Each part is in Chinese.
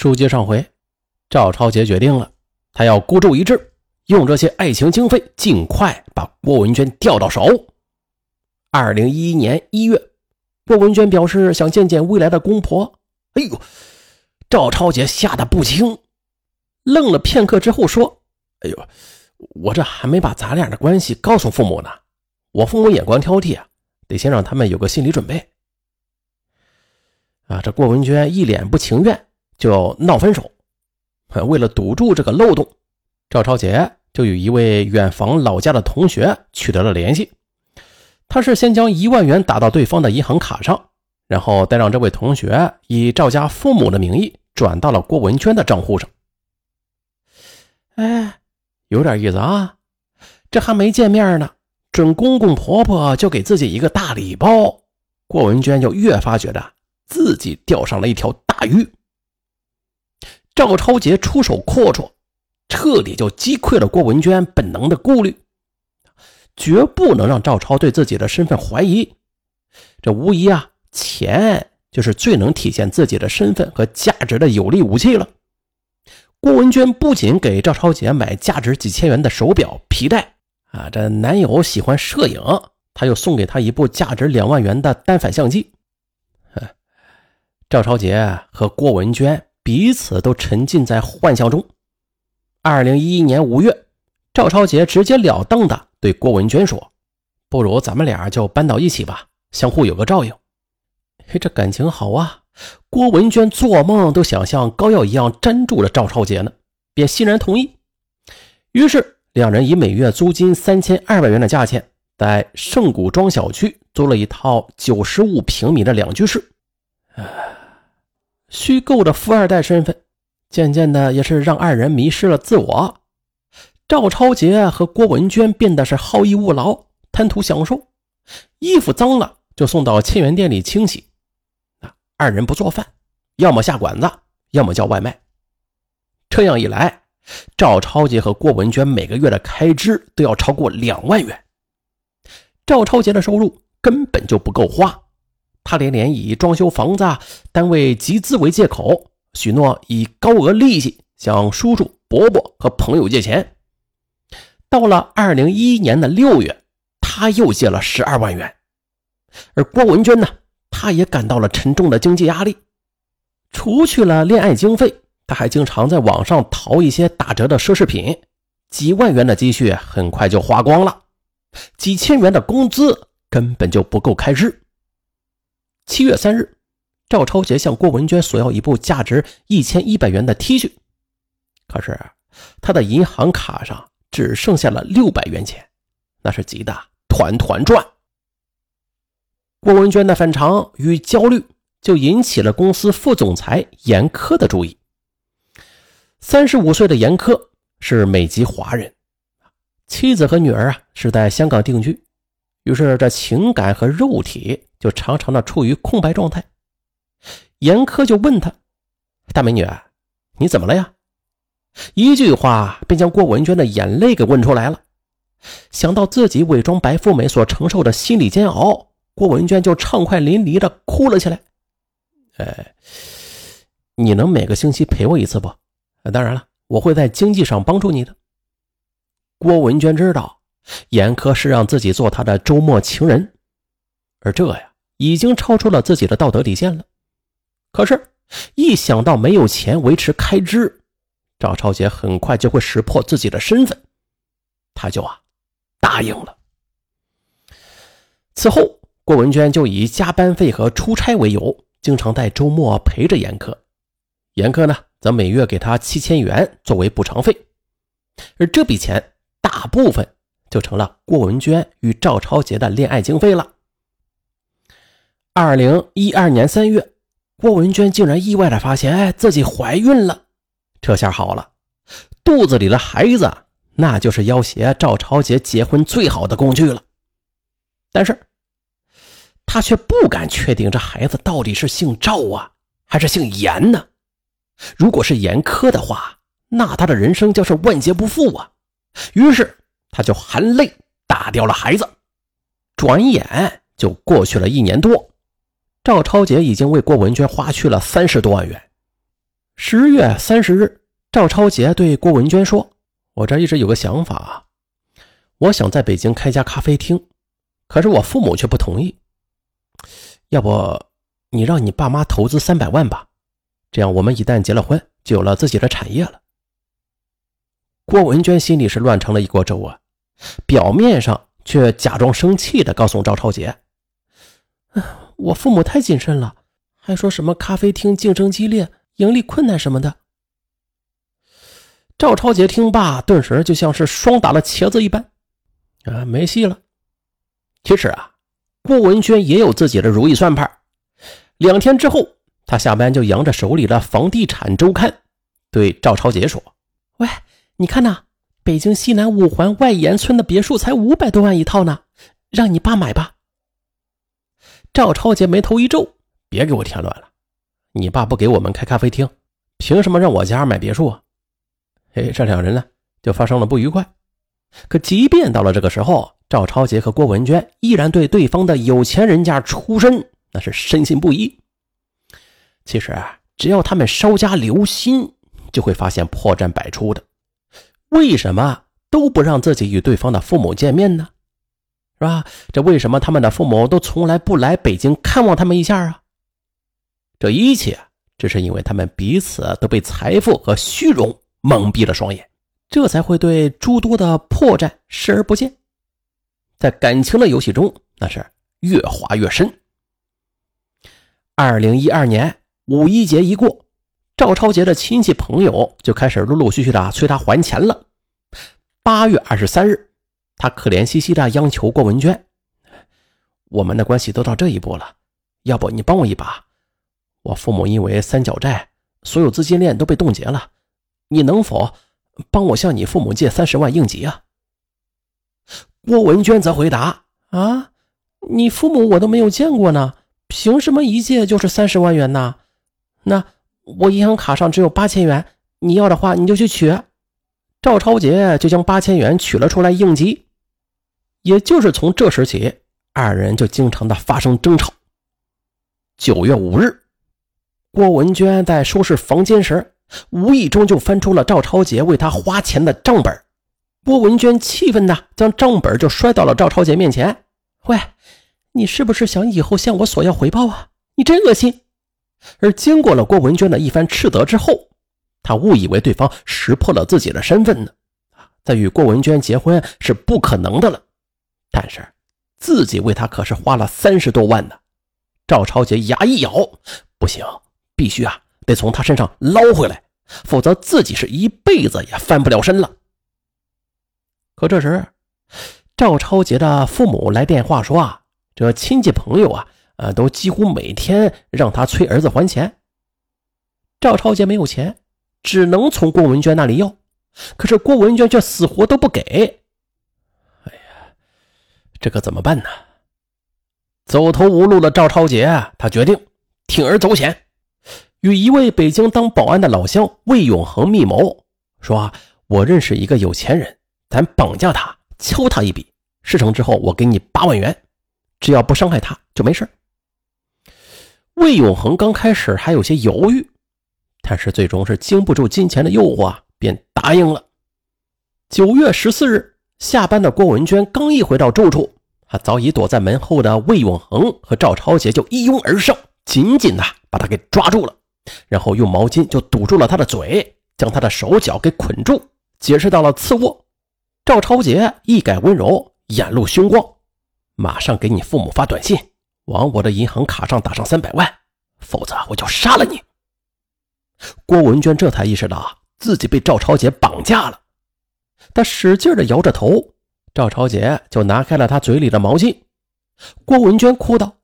书接上回，赵超杰决定了，他要孤注一掷，用这些爱情经费，尽快把郭文娟调到手。二零一一年一月，郭文娟表示想见见未来的公婆。哎呦，赵超杰吓得不轻，愣了片刻之后说：“哎呦，我这还没把咱俩的关系告诉父母呢，我父母眼光挑剔啊，得先让他们有个心理准备。”啊，这郭文娟一脸不情愿。就闹分手，为了堵住这个漏洞，赵超杰就与一位远房老家的同学取得了联系。他是先将一万元打到对方的银行卡上，然后再让这位同学以赵家父母的名义转到了郭文娟的账户上。哎，有点意思啊！这还没见面呢，准公公婆婆就给自己一个大礼包，郭文娟就越发觉得自己钓上了一条大鱼。赵超杰出手阔绰，彻底就击溃了郭文娟本能的顾虑，绝不能让赵超对自己的身份怀疑。这无疑啊，钱就是最能体现自己的身份和价值的有力武器了。郭文娟不仅给赵超杰买价值几千元的手表、皮带啊，这男友喜欢摄影，他又送给他一部价值两万元的单反相机。赵超杰和郭文娟。彼此都沉浸在幻想中。二零一一年五月，赵超杰直截了当的对郭文娟说：“不如咱们俩就搬到一起吧，相互有个照应。”嘿，这感情好啊！郭文娟做梦都想像膏药一样粘住了赵超杰呢，便欣然同意。于是，两人以每月租金三千二百元的价钱，在圣古庄小区租了一套九十五平米的两居室。虚构的富二代身份，渐渐的也是让二人迷失了自我。赵超杰和郭文娟变得是好逸恶劳，贪图享受，衣服脏了就送到千元店里清洗。啊，二人不做饭，要么下馆子，要么叫外卖。这样一来，赵超杰和郭文娟每个月的开支都要超过两万元。赵超杰的收入根本就不够花。他连连以装修房子、单位集资为借口，许诺以高额利息向叔叔、伯伯和朋友借钱。到了二零一一年的六月，他又借了十二万元。而郭文娟呢，她也感到了沉重的经济压力。除去了恋爱经费，她还经常在网上淘一些打折的奢侈品，几万元的积蓄很快就花光了，几千元的工资根本就不够开支。七月三日，赵超杰向郭文娟索要一部价值一千一百元的 T 恤，可是他的银行卡上只剩下了六百元钱，那是急得团团转。郭文娟的反常与焦虑就引起了公司副总裁严科的注意。三十五岁的严科是美籍华人，妻子和女儿啊是在香港定居，于是这情感和肉体。就常常的处于空白状态，严苛就问他：“大美女，你怎么了呀？”一句话便将郭文娟的眼泪给问出来了。想到自己伪装白富美所承受的心理煎熬，郭文娟就畅快淋漓的哭了起来。哎，你能每个星期陪我一次不？当然了，我会在经济上帮助你的。郭文娟知道，严苛是让自己做他的周末情人，而这呀。已经超出了自己的道德底线了，可是，一想到没有钱维持开支，赵超杰很快就会识破自己的身份，他就啊答应了。此后，郭文娟就以加班费和出差为由，经常在周末陪着严科，严科呢则每月给他七千元作为补偿费，而这笔钱大部分就成了郭文娟与赵超杰的恋爱经费了。二零一二年三月，郭文娟竟然意外的发现，哎，自己怀孕了。这下好了，肚子里的孩子那就是要挟赵超杰结婚最好的工具了。但是，她却不敢确定这孩子到底是姓赵啊，还是姓严呢？如果是严苛的话，那她的人生将是万劫不复啊。于是，她就含泪打掉了孩子。转眼就过去了一年多。赵超杰已经为郭文娟花去了三十多万元，十月三十日，赵超杰对郭文娟说：“我这一直有个想法，我想在北京开家咖啡厅，可是我父母却不同意。要不你让你爸妈投资三百万吧，这样我们一旦结了婚，就有了自己的产业了。”郭文娟心里是乱成了一锅粥啊，表面上却假装生气的告诉赵超杰：“我父母太谨慎了，还说什么咖啡厅竞争激烈。”盈利困难什么的，赵超杰听罢，顿时就像是霜打了茄子一般，啊，没戏了。其实啊，郭文娟也有自己的如意算盘。两天之后，他下班就扬着手里的房地产周刊，对赵超杰说：“喂，你看呐，北京西南五环外延村的别墅才五百多万一套呢，让你爸买吧。”赵超杰眉头一皱：“别给我添乱了。”你爸不给我们开咖啡厅，凭什么让我家买别墅啊？哎，这两人呢就发生了不愉快。可即便到了这个时候，赵超杰和郭文娟依然对对方的有钱人家出身那是深信不疑。其实啊，只要他们稍加留心，就会发现破绽百出的。为什么都不让自己与对方的父母见面呢？是吧？这为什么他们的父母都从来不来北京看望他们一下啊？这一切只是因为他们彼此都被财富和虚荣蒙蔽了双眼，这才会对诸多的破绽视而不见。在感情的游戏中，那是越滑越深。二零一二年五一节一过，赵超杰的亲戚朋友就开始陆陆续续的催他还钱了。八月二十三日，他可怜兮兮的央求郭文娟：“我们的关系都到这一步了，要不你帮我一把？”我父母因为三角债，所有资金链都被冻结了。你能否帮我向你父母借三十万应急啊？郭文娟则回答：“啊，你父母我都没有见过呢，凭什么一借就是三十万元呢？那我银行卡上只有八千元，你要的话你就去取。”赵超杰就将八千元取了出来应急。也就是从这时起，二人就经常的发生争吵。九月五日。郭文娟在收拾房间时，无意中就翻出了赵超杰为她花钱的账本。郭文娟气愤的将账本就摔到了赵超杰面前。喂，你是不是想以后向我索要回报啊？你真恶心！而经过了郭文娟的一番斥责之后，他误以为对方识破了自己的身份呢，在与郭文娟结婚是不可能的了。但是自己为他可是花了三十多万呢。赵超杰牙一咬，不行。必须啊，得从他身上捞回来，否则自己是一辈子也翻不了身了。可这时，赵超杰的父母来电话说啊，这亲戚朋友啊，呃，都几乎每天让他催儿子还钱。赵超杰没有钱，只能从郭文娟那里要，可是郭文娟却死活都不给。这可怎么办呢？走投无路的赵超杰啊，他决定铤而走险。与一位北京当保安的老乡魏永恒密谋，说：“我认识一个有钱人，咱绑架他，敲他一笔，事成之后我给你八万元，只要不伤害他就没事。”魏永恒刚开始还有些犹豫，但是最终是经不住金钱的诱惑，便答应了。九月十四日下班的郭文娟刚一回到住处，他早已躲在门后的魏永恒和赵超杰就一拥而上，紧紧的把他给抓住了。然后用毛巾就堵住了他的嘴，将他的手脚给捆住，解释到了次卧。赵超杰一改温柔，眼露凶光，马上给你父母发短信，往我的银行卡上打上三百万，否则我就杀了你。郭文娟这才意识到自己被赵超杰绑架了，他使劲的摇着头，赵超杰就拿开了他嘴里的毛巾。郭文娟哭道：“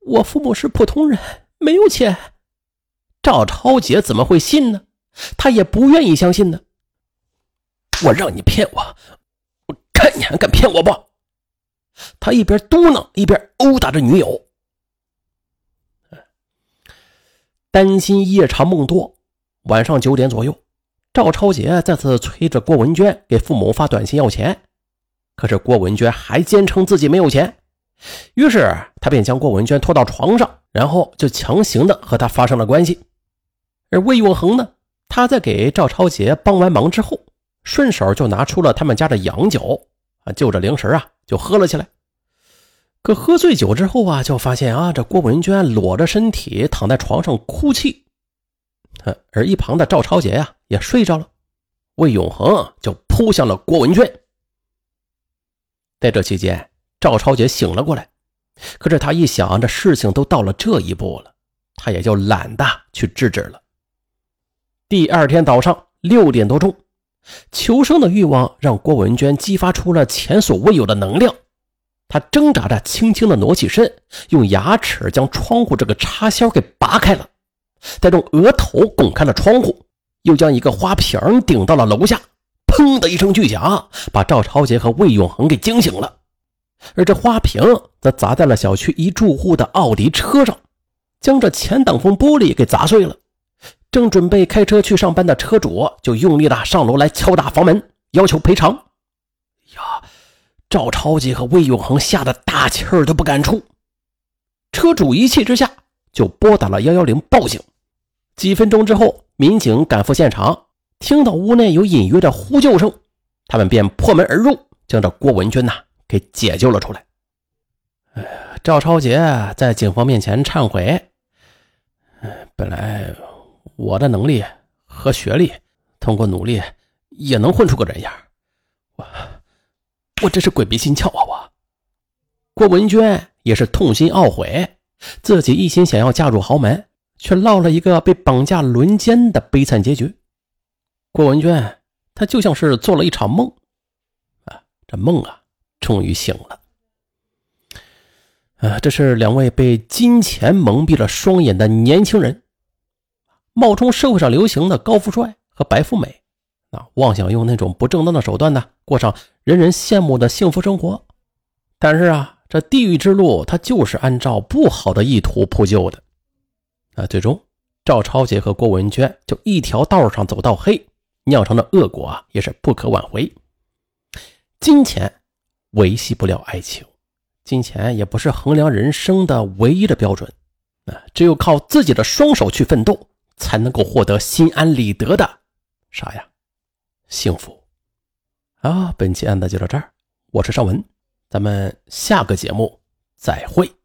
我父母是普通人，没有钱。”赵超杰怎么会信呢？他也不愿意相信呢。我让你骗我，我看你还敢骗我不？他一边嘟囔，一边殴打着女友。担心夜长梦多，晚上九点左右，赵超杰再次催着郭文娟给父母发短信要钱，可是郭文娟还坚称自己没有钱，于是他便将郭文娟拖到床上，然后就强行的和她发生了关系。而魏永恒呢，他在给赵超杰帮完忙之后，顺手就拿出了他们家的洋酒啊，就着零食啊就喝了起来。可喝醉酒之后啊，就发现啊，这郭文娟裸着身体躺在床上哭泣，而一旁的赵超杰呀也睡着了。魏永恒就扑向了郭文娟。在这期间，赵超杰醒了过来，可是他一想，这事情都到了这一步了，他也就懒得去制止了。第二天早上六点多钟，求生的欲望让郭文娟激发出了前所未有的能量，她挣扎着轻轻的挪起身，用牙齿将窗户这个插销给拔开了，再用额头拱开了窗户，又将一个花瓶顶到了楼下。砰的一声巨响，把赵超杰和魏永恒给惊醒了，而这花瓶则砸在了小区一住户的奥迪车上，将这前挡风玻璃给砸碎了。正准备开车去上班的车主就用力的上楼来敲打房门，要求赔偿。呀，赵超杰和魏永恒吓得大气儿都不敢出。车主一气之下就拨打了幺幺零报警。几分钟之后，民警赶赴现场。听到屋内有隐约的呼救声，他们便破门而入，将这郭文娟呐给解救了出来。哎呀，赵超杰在警方面前忏悔：“本来我的能力和学历，通过努力也能混出个人样，我我真是鬼迷心窍啊！”我郭文娟也是痛心懊悔，自己一心想要嫁入豪门，却落了一个被绑架轮奸的悲惨结局。郭文娟，她就像是做了一场梦，啊，这梦啊，终于醒了。啊，这是两位被金钱蒙蔽了双眼的年轻人，冒充社会上流行的高富帅和白富美，啊，妄想用那种不正当的手段呢，过上人人羡慕的幸福生活。但是啊，这地狱之路，它就是按照不好的意图铺就的。啊，最终赵超杰和郭文娟就一条道上走到黑。酿成的恶果啊，也是不可挽回。金钱维系不了爱情，金钱也不是衡量人生的唯一的标准。啊，只有靠自己的双手去奋斗，才能够获得心安理得的啥呀？幸福。啊，本期案子就到这儿，我是尚文，咱们下个节目再会。